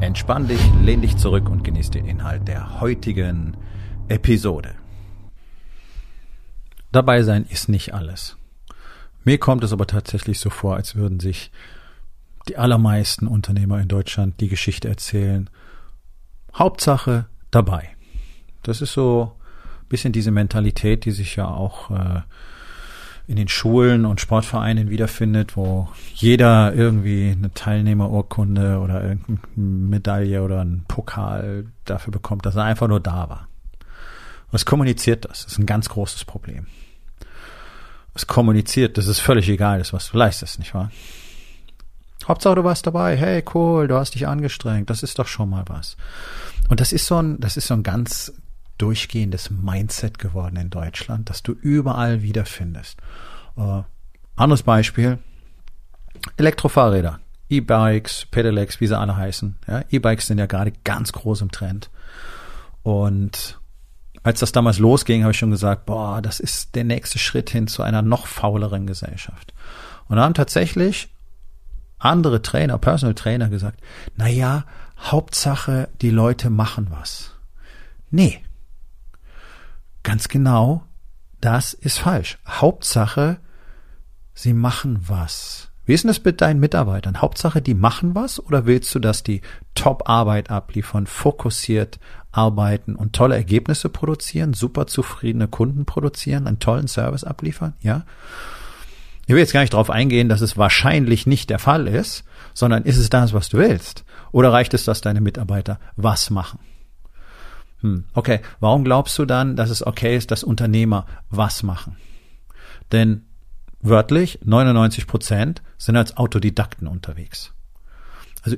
Entspann dich, lehn dich zurück und genieß den Inhalt der heutigen Episode. Dabei sein ist nicht alles. Mir kommt es aber tatsächlich so vor, als würden sich die allermeisten Unternehmer in Deutschland die Geschichte erzählen. Hauptsache dabei. Das ist so ein bisschen diese Mentalität, die sich ja auch äh, in den Schulen und Sportvereinen wiederfindet, wo jeder irgendwie eine Teilnehmerurkunde oder irgendeine Medaille oder einen Pokal dafür bekommt, dass er einfach nur da war. Was kommuniziert das? Das ist ein ganz großes Problem. Es kommuniziert, dass es völlig egal ist, was du leistest, nicht wahr? Hauptsache du warst dabei, hey cool, du hast dich angestrengt, das ist doch schon mal was. Und das ist so ein, das ist so ein ganz durchgehendes Mindset geworden in Deutschland, das du überall wiederfindest. Äh, anderes Beispiel, Elektrofahrräder, E-Bikes, Pedelecs, wie sie alle heißen. Ja, E-Bikes sind ja gerade ganz groß im Trend. Und als das damals losging, habe ich schon gesagt, boah, das ist der nächste Schritt hin zu einer noch fauleren Gesellschaft. Und da haben tatsächlich andere Trainer, Personal Trainer gesagt, na ja, Hauptsache, die Leute machen was. Nee, Ganz genau, das ist falsch. Hauptsache, sie machen was. Wie ist denn das mit deinen Mitarbeitern? Hauptsache, die machen was oder willst du, dass die Top-Arbeit abliefern, fokussiert arbeiten und tolle Ergebnisse produzieren, super zufriedene Kunden produzieren, einen tollen Service abliefern? Ja? Ich will jetzt gar nicht darauf eingehen, dass es wahrscheinlich nicht der Fall ist, sondern ist es das, was du willst? Oder reicht es, dass deine Mitarbeiter was machen? Hm, okay, warum glaubst du dann, dass es okay ist, dass Unternehmer was machen? Denn wörtlich 99 Prozent sind als Autodidakten unterwegs. Also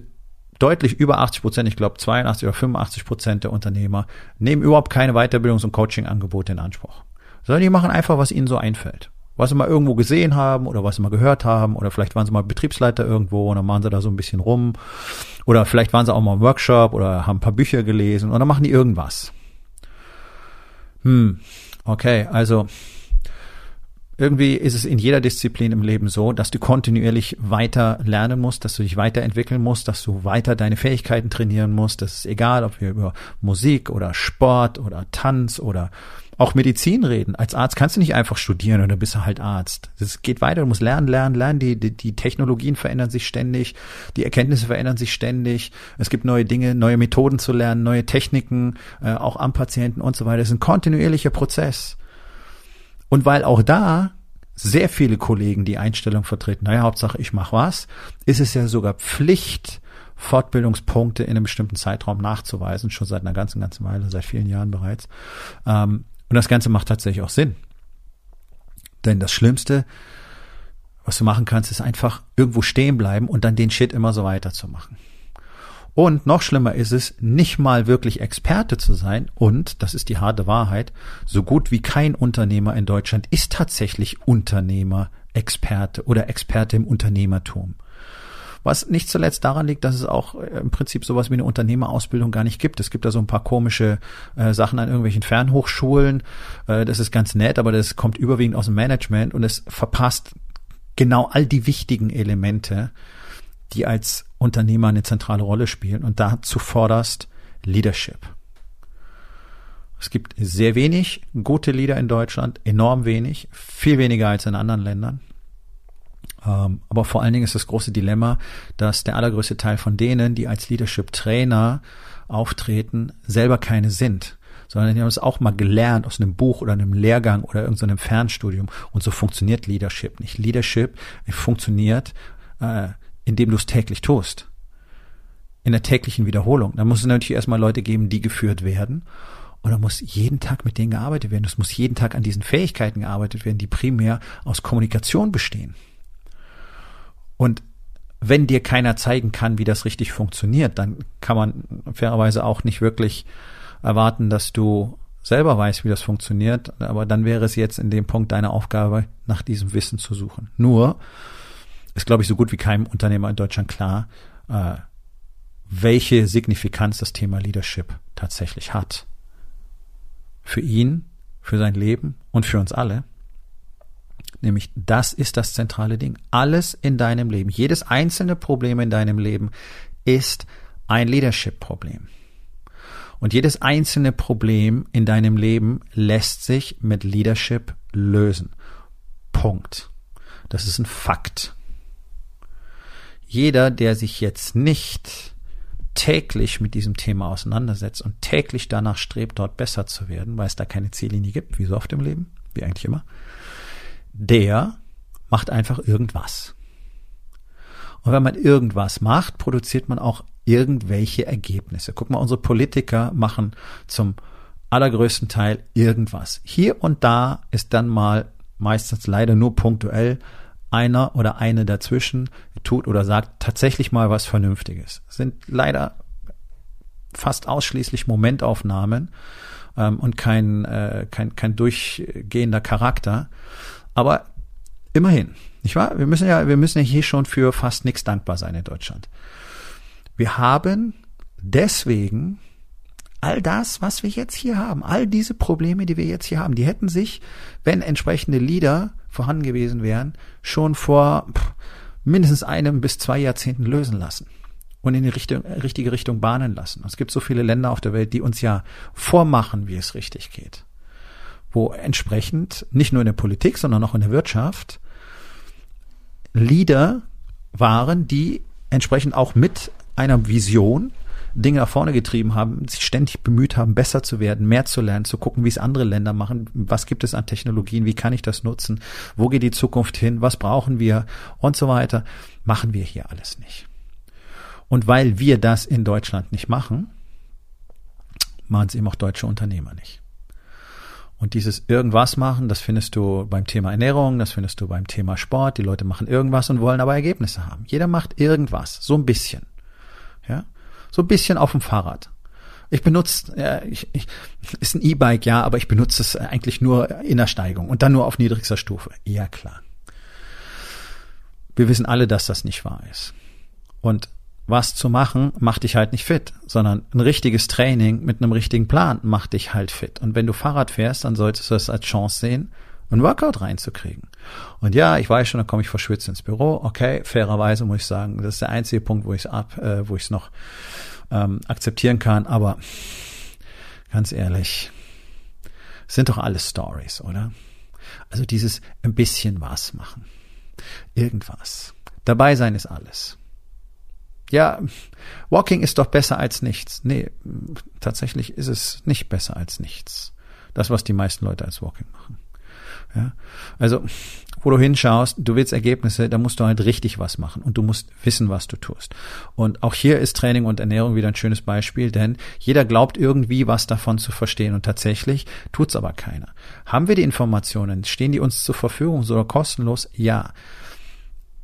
deutlich über 80 Prozent, ich glaube 82 oder 85 Prozent der Unternehmer nehmen überhaupt keine Weiterbildungs- und Coaching-Angebote in Anspruch, sondern die machen einfach, was ihnen so einfällt was sie mal irgendwo gesehen haben oder was sie mal gehört haben oder vielleicht waren sie mal Betriebsleiter irgendwo und dann machen sie da so ein bisschen rum oder vielleicht waren sie auch mal im Workshop oder haben ein paar Bücher gelesen und dann machen die irgendwas. Hm, okay, also irgendwie ist es in jeder Disziplin im Leben so, dass du kontinuierlich weiter lernen musst, dass du dich weiterentwickeln musst, dass du weiter deine Fähigkeiten trainieren musst. Das ist egal, ob wir über Musik oder Sport oder Tanz oder auch Medizin reden. Als Arzt kannst du nicht einfach studieren oder bist du halt Arzt. Das geht weiter, du musst lernen, lernen, lernen. Die, die, die Technologien verändern sich ständig, die Erkenntnisse verändern sich ständig. Es gibt neue Dinge, neue Methoden zu lernen, neue Techniken, äh, auch am Patienten und so weiter. Das ist ein kontinuierlicher Prozess. Und weil auch da sehr viele Kollegen die Einstellung vertreten, naja, Hauptsache ich mache was, ist es ja sogar Pflicht, Fortbildungspunkte in einem bestimmten Zeitraum nachzuweisen, schon seit einer ganzen, ganzen Weile, seit vielen Jahren bereits. Ähm, und das Ganze macht tatsächlich auch Sinn. Denn das Schlimmste, was du machen kannst, ist einfach irgendwo stehen bleiben und dann den Shit immer so weiterzumachen. Und noch schlimmer ist es, nicht mal wirklich Experte zu sein. Und, das ist die harte Wahrheit, so gut wie kein Unternehmer in Deutschland ist tatsächlich Unternehmer, Experte oder Experte im Unternehmertum. Was nicht zuletzt daran liegt, dass es auch äh, im Prinzip sowas wie eine Unternehmerausbildung gar nicht gibt. Es gibt da so ein paar komische äh, Sachen an irgendwelchen Fernhochschulen. Äh, das ist ganz nett, aber das kommt überwiegend aus dem Management und es verpasst genau all die wichtigen Elemente, die als Unternehmer eine zentrale Rolle spielen. Und dazu forderst Leadership. Es gibt sehr wenig gute Leader in Deutschland, enorm wenig, viel weniger als in anderen Ländern. Ähm, aber vor allen Dingen ist das große Dilemma, dass der allergrößte Teil von denen, die als Leadership Trainer auftreten, selber keine sind sondern die haben es auch mal gelernt aus einem Buch oder einem Lehrgang oder irgendeinem Fernstudium. Und so funktioniert Leadership nicht. Leadership funktioniert, äh, indem du es täglich tust. In der täglichen Wiederholung. Da muss es natürlich erstmal Leute geben, die geführt werden. Und da muss jeden Tag mit denen gearbeitet werden. Es muss jeden Tag an diesen Fähigkeiten gearbeitet werden, die primär aus Kommunikation bestehen. Und wenn dir keiner zeigen kann, wie das richtig funktioniert, dann kann man fairerweise auch nicht wirklich erwarten, dass du selber weißt, wie das funktioniert. Aber dann wäre es jetzt in dem Punkt deine Aufgabe, nach diesem Wissen zu suchen. Nur ist, glaube ich, so gut wie keinem Unternehmer in Deutschland klar, äh, welche Signifikanz das Thema Leadership tatsächlich hat. Für ihn, für sein Leben und für uns alle. Nämlich das ist das zentrale Ding. Alles in deinem Leben, jedes einzelne Problem in deinem Leben ist ein Leadership-Problem. Und jedes einzelne Problem in deinem Leben lässt sich mit Leadership lösen. Punkt. Das ist ein Fakt. Jeder, der sich jetzt nicht täglich mit diesem Thema auseinandersetzt und täglich danach strebt, dort besser zu werden, weil es da keine Ziellinie gibt, wie so oft im Leben, wie eigentlich immer, der macht einfach irgendwas. Und wenn man irgendwas macht, produziert man auch irgendwelche Ergebnisse. Guck mal, unsere Politiker machen zum allergrößten Teil irgendwas. Hier und da ist dann mal meistens leider nur punktuell einer oder eine dazwischen tut oder sagt tatsächlich mal was Vernünftiges. Das sind leider fast ausschließlich Momentaufnahmen ähm, und kein, äh, kein, kein durchgehender Charakter. Aber immerhin, nicht wahr? Wir müssen ja, wir müssen ja hier schon für fast nichts dankbar sein in Deutschland. Wir haben deswegen all das, was wir jetzt hier haben, all diese Probleme, die wir jetzt hier haben, die hätten sich, wenn entsprechende Leader vorhanden gewesen wären, schon vor mindestens einem bis zwei Jahrzehnten lösen lassen und in die Richtung, richtige Richtung bahnen lassen. Es gibt so viele Länder auf der Welt, die uns ja vormachen, wie es richtig geht wo entsprechend nicht nur in der Politik, sondern auch in der Wirtschaft Leader waren, die entsprechend auch mit einer Vision Dinge nach vorne getrieben haben, sich ständig bemüht haben, besser zu werden, mehr zu lernen, zu gucken, wie es andere Länder machen, was gibt es an Technologien, wie kann ich das nutzen, wo geht die Zukunft hin, was brauchen wir und so weiter, machen wir hier alles nicht. Und weil wir das in Deutschland nicht machen, machen es eben auch deutsche Unternehmer nicht. Und dieses irgendwas machen, das findest du beim Thema Ernährung, das findest du beim Thema Sport. Die Leute machen irgendwas und wollen aber Ergebnisse haben. Jeder macht irgendwas, so ein bisschen. Ja, so ein bisschen auf dem Fahrrad. Ich benutze, äh, ich, ich, ist ein E-Bike, ja, aber ich benutze es eigentlich nur in der Steigung und dann nur auf niedrigster Stufe. Ja, klar. Wir wissen alle, dass das nicht wahr ist. Und was zu machen, macht dich halt nicht fit, sondern ein richtiges Training mit einem richtigen Plan macht dich halt fit. Und wenn du Fahrrad fährst, dann solltest du es als Chance sehen, ein Workout reinzukriegen. Und ja, ich weiß schon, dann komme ich verschwitzt ins Büro. Okay, fairerweise muss ich sagen, das ist der einzige Punkt, wo ich es ab, äh, wo ich es noch ähm, akzeptieren kann. Aber ganz ehrlich, sind doch alles Stories, oder? Also dieses ein bisschen was machen, irgendwas. Dabei sein ist alles ja, Walking ist doch besser als nichts. Nee, tatsächlich ist es nicht besser als nichts. Das, was die meisten Leute als Walking machen. Ja, also, wo du hinschaust, du willst Ergebnisse, da musst du halt richtig was machen und du musst wissen, was du tust. Und auch hier ist Training und Ernährung wieder ein schönes Beispiel, denn jeder glaubt irgendwie was davon zu verstehen und tatsächlich tut's aber keiner. Haben wir die Informationen? Stehen die uns zur Verfügung oder kostenlos? Ja.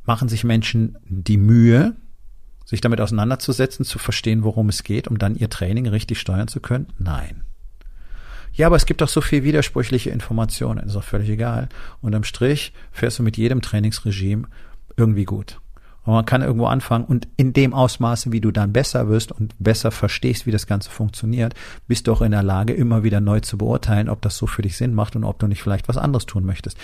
Machen sich Menschen die Mühe, sich damit auseinanderzusetzen, zu verstehen, worum es geht, um dann ihr Training richtig steuern zu können? Nein. Ja, aber es gibt doch so viel widersprüchliche Informationen, ist auch völlig egal. Unterm Strich fährst du mit jedem Trainingsregime irgendwie gut. Und man kann irgendwo anfangen und in dem Ausmaße, wie du dann besser wirst und besser verstehst, wie das Ganze funktioniert, bist du auch in der Lage, immer wieder neu zu beurteilen, ob das so für dich Sinn macht und ob du nicht vielleicht was anderes tun möchtest.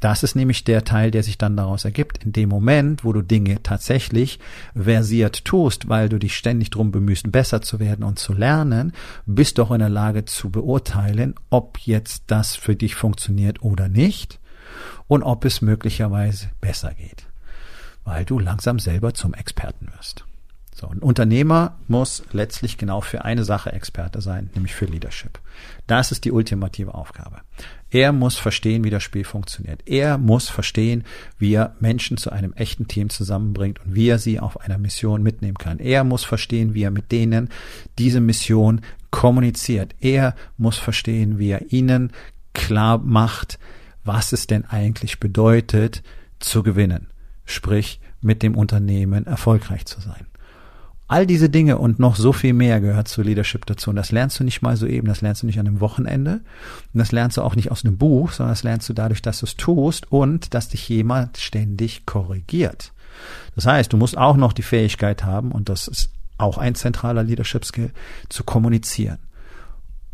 Das ist nämlich der Teil, der sich dann daraus ergibt. In dem Moment, wo du Dinge tatsächlich versiert tust, weil du dich ständig drum bemühst, besser zu werden und zu lernen, bist du auch in der Lage zu beurteilen, ob jetzt das für dich funktioniert oder nicht und ob es möglicherweise besser geht weil du langsam selber zum Experten wirst. So, ein Unternehmer muss letztlich genau für eine Sache Experte sein, nämlich für Leadership. Das ist die ultimative Aufgabe. Er muss verstehen, wie das Spiel funktioniert. Er muss verstehen, wie er Menschen zu einem echten Team zusammenbringt und wie er sie auf einer Mission mitnehmen kann. Er muss verstehen, wie er mit denen diese Mission kommuniziert. Er muss verstehen, wie er ihnen klar macht, was es denn eigentlich bedeutet, zu gewinnen. Sprich, mit dem Unternehmen erfolgreich zu sein. All diese Dinge und noch so viel mehr gehört zu Leadership dazu. Und das lernst du nicht mal so eben, das lernst du nicht an einem Wochenende. Und das lernst du auch nicht aus einem Buch, sondern das lernst du dadurch, dass du es tust und dass dich jemand ständig korrigiert. Das heißt, du musst auch noch die Fähigkeit haben, und das ist auch ein zentraler Leadership Skill, zu kommunizieren.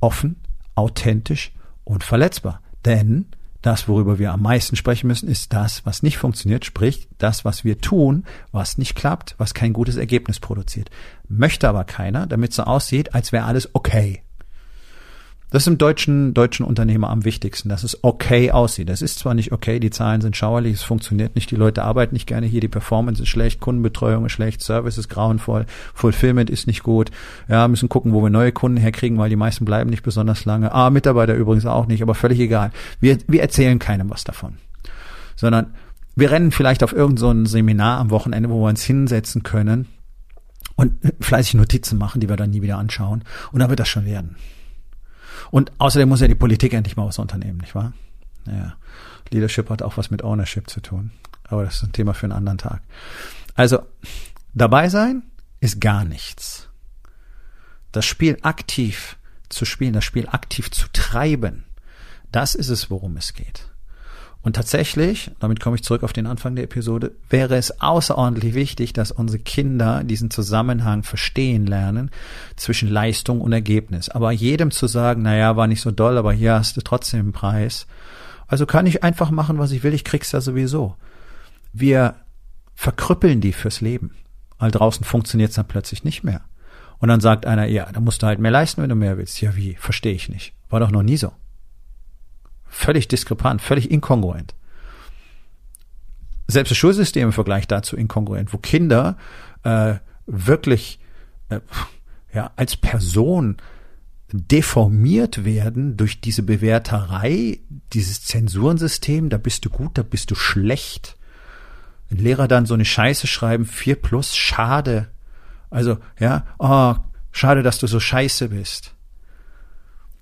Offen, authentisch und verletzbar. Denn das, worüber wir am meisten sprechen müssen, ist das, was nicht funktioniert, sprich das, was wir tun, was nicht klappt, was kein gutes Ergebnis produziert. Möchte aber keiner, damit es so aussieht, als wäre alles okay. Das ist im deutschen, deutschen Unternehmer am wichtigsten, dass es okay aussieht. Das ist zwar nicht okay, die Zahlen sind schauerlich, es funktioniert nicht, die Leute arbeiten nicht gerne hier, die Performance ist schlecht, Kundenbetreuung ist schlecht, Service ist grauenvoll, Fulfillment ist nicht gut. Ja, müssen gucken, wo wir neue Kunden herkriegen, weil die meisten bleiben nicht besonders lange. Ah, Mitarbeiter übrigens auch nicht, aber völlig egal. Wir, wir erzählen keinem was davon. Sondern wir rennen vielleicht auf irgendein so Seminar am Wochenende, wo wir uns hinsetzen können und fleißig Notizen machen, die wir dann nie wieder anschauen. Und dann wird das schon werden. Und außerdem muss ja die Politik endlich mal was unternehmen, nicht wahr? Ja. Leadership hat auch was mit Ownership zu tun. Aber das ist ein Thema für einen anderen Tag. Also, dabei sein ist gar nichts. Das Spiel aktiv zu spielen, das Spiel aktiv zu treiben, das ist es, worum es geht. Und tatsächlich, damit komme ich zurück auf den Anfang der Episode, wäre es außerordentlich wichtig, dass unsere Kinder diesen Zusammenhang verstehen lernen zwischen Leistung und Ergebnis. Aber jedem zu sagen, naja, war nicht so doll, aber hier hast du trotzdem einen Preis. Also kann ich einfach machen, was ich will, ich krieg's ja sowieso. Wir verkrüppeln die fürs Leben. All draußen funktioniert's dann plötzlich nicht mehr. Und dann sagt einer, ja, da musst du halt mehr leisten, wenn du mehr willst. Ja, wie? Verstehe ich nicht. War doch noch nie so. Völlig diskrepant, völlig inkongruent. Selbst das Schulsystem im Vergleich dazu inkongruent, wo Kinder äh, wirklich äh, ja, als Person deformiert werden durch diese Bewerterei, dieses Zensurensystem, da bist du gut, da bist du schlecht. Wenn Lehrer dann so eine Scheiße schreiben, vier plus, schade. Also, ja, oh, schade, dass du so scheiße bist.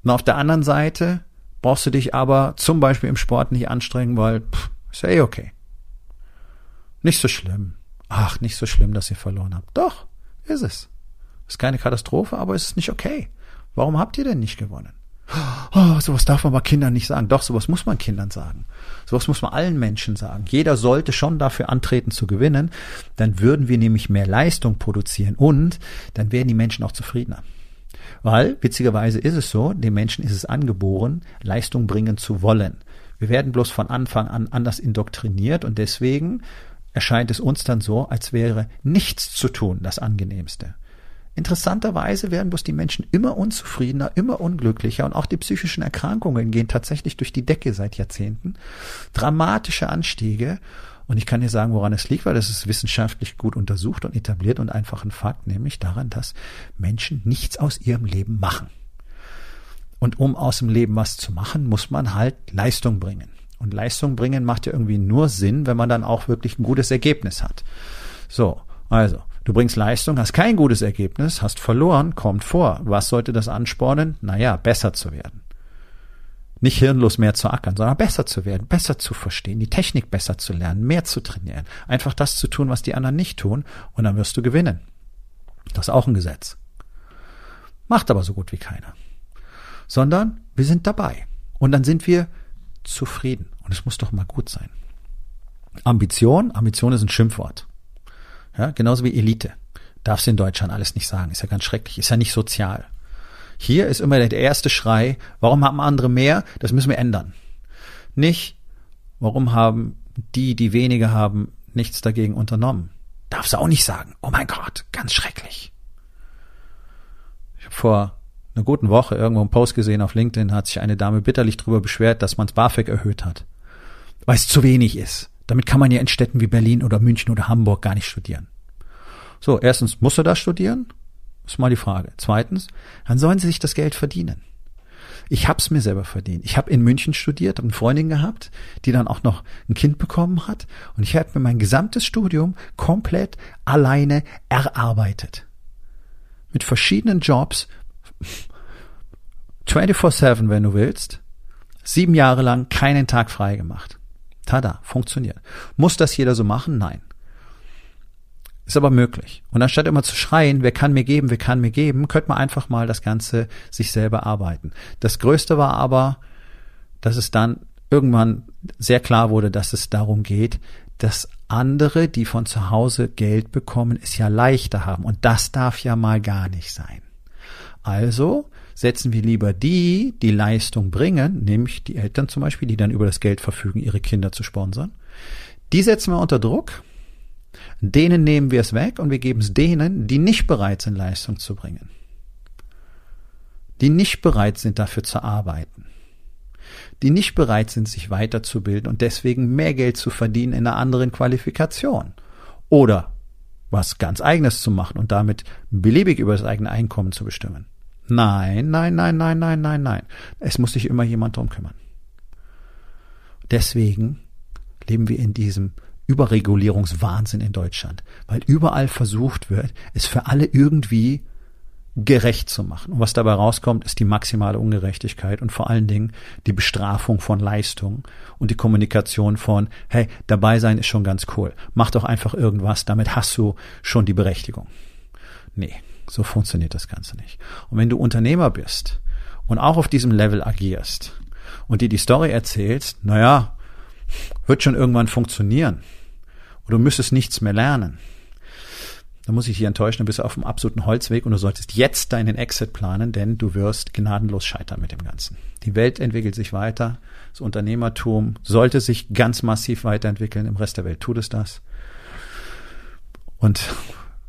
Und auf der anderen Seite brauchst du dich aber zum Beispiel im Sport nicht anstrengen, weil pff, ist ja eh okay. Nicht so schlimm. Ach, nicht so schlimm, dass ihr verloren habt. Doch, ist es. Ist keine Katastrophe, aber es ist nicht okay. Warum habt ihr denn nicht gewonnen? Oh, sowas darf man mal Kindern nicht sagen. Doch, sowas muss man Kindern sagen. Sowas muss man allen Menschen sagen. Jeder sollte schon dafür antreten zu gewinnen. Dann würden wir nämlich mehr Leistung produzieren und dann wären die Menschen auch zufriedener. Weil, witzigerweise ist es so, dem Menschen ist es angeboren, Leistung bringen zu wollen. Wir werden bloß von Anfang an anders indoktriniert und deswegen erscheint es uns dann so, als wäre nichts zu tun das angenehmste. Interessanterweise werden bloß die Menschen immer unzufriedener, immer unglücklicher und auch die psychischen Erkrankungen gehen tatsächlich durch die Decke seit Jahrzehnten. Dramatische Anstiege und ich kann dir sagen, woran es liegt, weil das ist wissenschaftlich gut untersucht und etabliert und einfach ein Fakt, nämlich daran, dass Menschen nichts aus ihrem Leben machen. Und um aus dem Leben was zu machen, muss man halt Leistung bringen. Und Leistung bringen macht ja irgendwie nur Sinn, wenn man dann auch wirklich ein gutes Ergebnis hat. So, also, du bringst Leistung, hast kein gutes Ergebnis, hast verloren, kommt vor. Was sollte das anspornen? Naja, besser zu werden nicht hirnlos mehr zu ackern, sondern besser zu werden, besser zu verstehen, die Technik besser zu lernen, mehr zu trainieren, einfach das zu tun, was die anderen nicht tun, und dann wirst du gewinnen. Das ist auch ein Gesetz. Macht aber so gut wie keiner. Sondern wir sind dabei. Und dann sind wir zufrieden. Und es muss doch mal gut sein. Ambition, Ambition ist ein Schimpfwort. Ja, genauso wie Elite. Darfst in Deutschland alles nicht sagen. Ist ja ganz schrecklich. Ist ja nicht sozial. Hier ist immer der erste Schrei, warum haben andere mehr? Das müssen wir ändern. Nicht, warum haben die, die weniger haben, nichts dagegen unternommen. Darfst du auch nicht sagen. Oh mein Gott, ganz schrecklich. Ich habe vor einer guten Woche irgendwo einen Post gesehen auf LinkedIn, hat sich eine Dame bitterlich darüber beschwert, dass man das BAföG erhöht hat. Weil es zu wenig ist. Damit kann man ja in Städten wie Berlin oder München oder Hamburg gar nicht studieren. So, erstens, musst du da studieren? Ist mal die Frage. Zweitens, dann sollen sie sich das Geld verdienen. Ich hab's mir selber verdient. Ich habe in München studiert, und eine Freundin gehabt, die dann auch noch ein Kind bekommen hat. Und ich habe mir mein gesamtes Studium komplett alleine erarbeitet. Mit verschiedenen Jobs, 24-7, wenn du willst, sieben Jahre lang keinen Tag frei gemacht. Tada, funktioniert. Muss das jeder so machen? Nein. Ist aber möglich. Und anstatt immer zu schreien, wer kann mir geben, wer kann mir geben, könnte man einfach mal das Ganze sich selber arbeiten. Das Größte war aber, dass es dann irgendwann sehr klar wurde, dass es darum geht, dass andere, die von zu Hause Geld bekommen, es ja leichter haben. Und das darf ja mal gar nicht sein. Also setzen wir lieber die, die Leistung bringen, nämlich die Eltern zum Beispiel, die dann über das Geld verfügen, ihre Kinder zu sponsern. Die setzen wir unter Druck. Denen nehmen wir es weg und wir geben es denen, die nicht bereit sind, Leistung zu bringen. Die nicht bereit sind, dafür zu arbeiten die nicht bereit sind, sich weiterzubilden und deswegen mehr Geld zu verdienen in einer anderen Qualifikation. Oder was ganz eigenes zu machen und damit beliebig über das eigene Einkommen zu bestimmen. Nein, nein, nein, nein, nein, nein, nein. Es muss sich immer jemand drum kümmern. Deswegen leben wir in diesem Überregulierungswahnsinn in Deutschland, weil überall versucht wird, es für alle irgendwie gerecht zu machen. Und was dabei rauskommt, ist die maximale Ungerechtigkeit und vor allen Dingen die Bestrafung von Leistung und die Kommunikation von, hey, dabei sein ist schon ganz cool. Mach doch einfach irgendwas, damit hast du schon die Berechtigung. Nee, so funktioniert das Ganze nicht. Und wenn du Unternehmer bist und auch auf diesem Level agierst und dir die Story erzählst, naja, wird schon irgendwann funktionieren. Oder du müsstest nichts mehr lernen da muss ich dich enttäuschen, du bist auf dem absoluten Holzweg und du solltest jetzt deinen Exit planen, denn du wirst gnadenlos scheitern mit dem Ganzen. Die Welt entwickelt sich weiter, das Unternehmertum sollte sich ganz massiv weiterentwickeln, im Rest der Welt tut es das. Und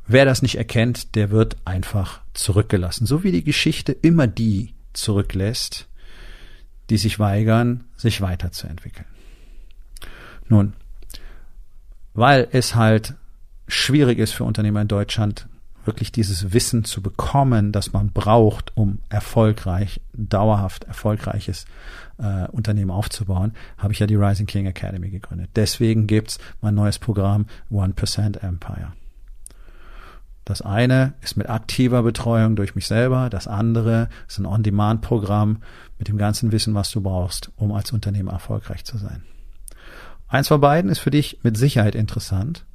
wer das nicht erkennt, der wird einfach zurückgelassen, so wie die Geschichte immer die zurücklässt, die sich weigern, sich weiterzuentwickeln. Nun, weil es halt schwierig ist für Unternehmer in Deutschland, wirklich dieses Wissen zu bekommen, das man braucht, um erfolgreich, dauerhaft erfolgreiches äh, Unternehmen aufzubauen, habe ich ja die Rising King Academy gegründet. Deswegen gibt's mein neues Programm 1% Empire. Das eine ist mit aktiver Betreuung durch mich selber, das andere ist ein On-Demand-Programm mit dem ganzen Wissen, was du brauchst, um als Unternehmer erfolgreich zu sein. Eins von beiden ist für dich mit Sicherheit interessant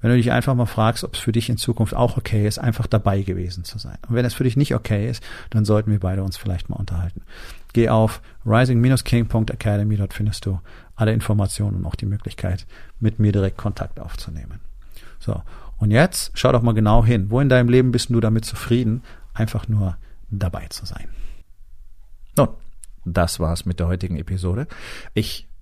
wenn du dich einfach mal fragst, ob es für dich in Zukunft auch okay ist, einfach dabei gewesen zu sein. Und wenn es für dich nicht okay ist, dann sollten wir beide uns vielleicht mal unterhalten. Geh auf rising-king.academy, dort findest du alle Informationen und auch die Möglichkeit, mit mir direkt Kontakt aufzunehmen. So, und jetzt schau doch mal genau hin. Wo in deinem Leben bist du damit zufrieden, einfach nur dabei zu sein? Nun, das war's mit der heutigen Episode. Ich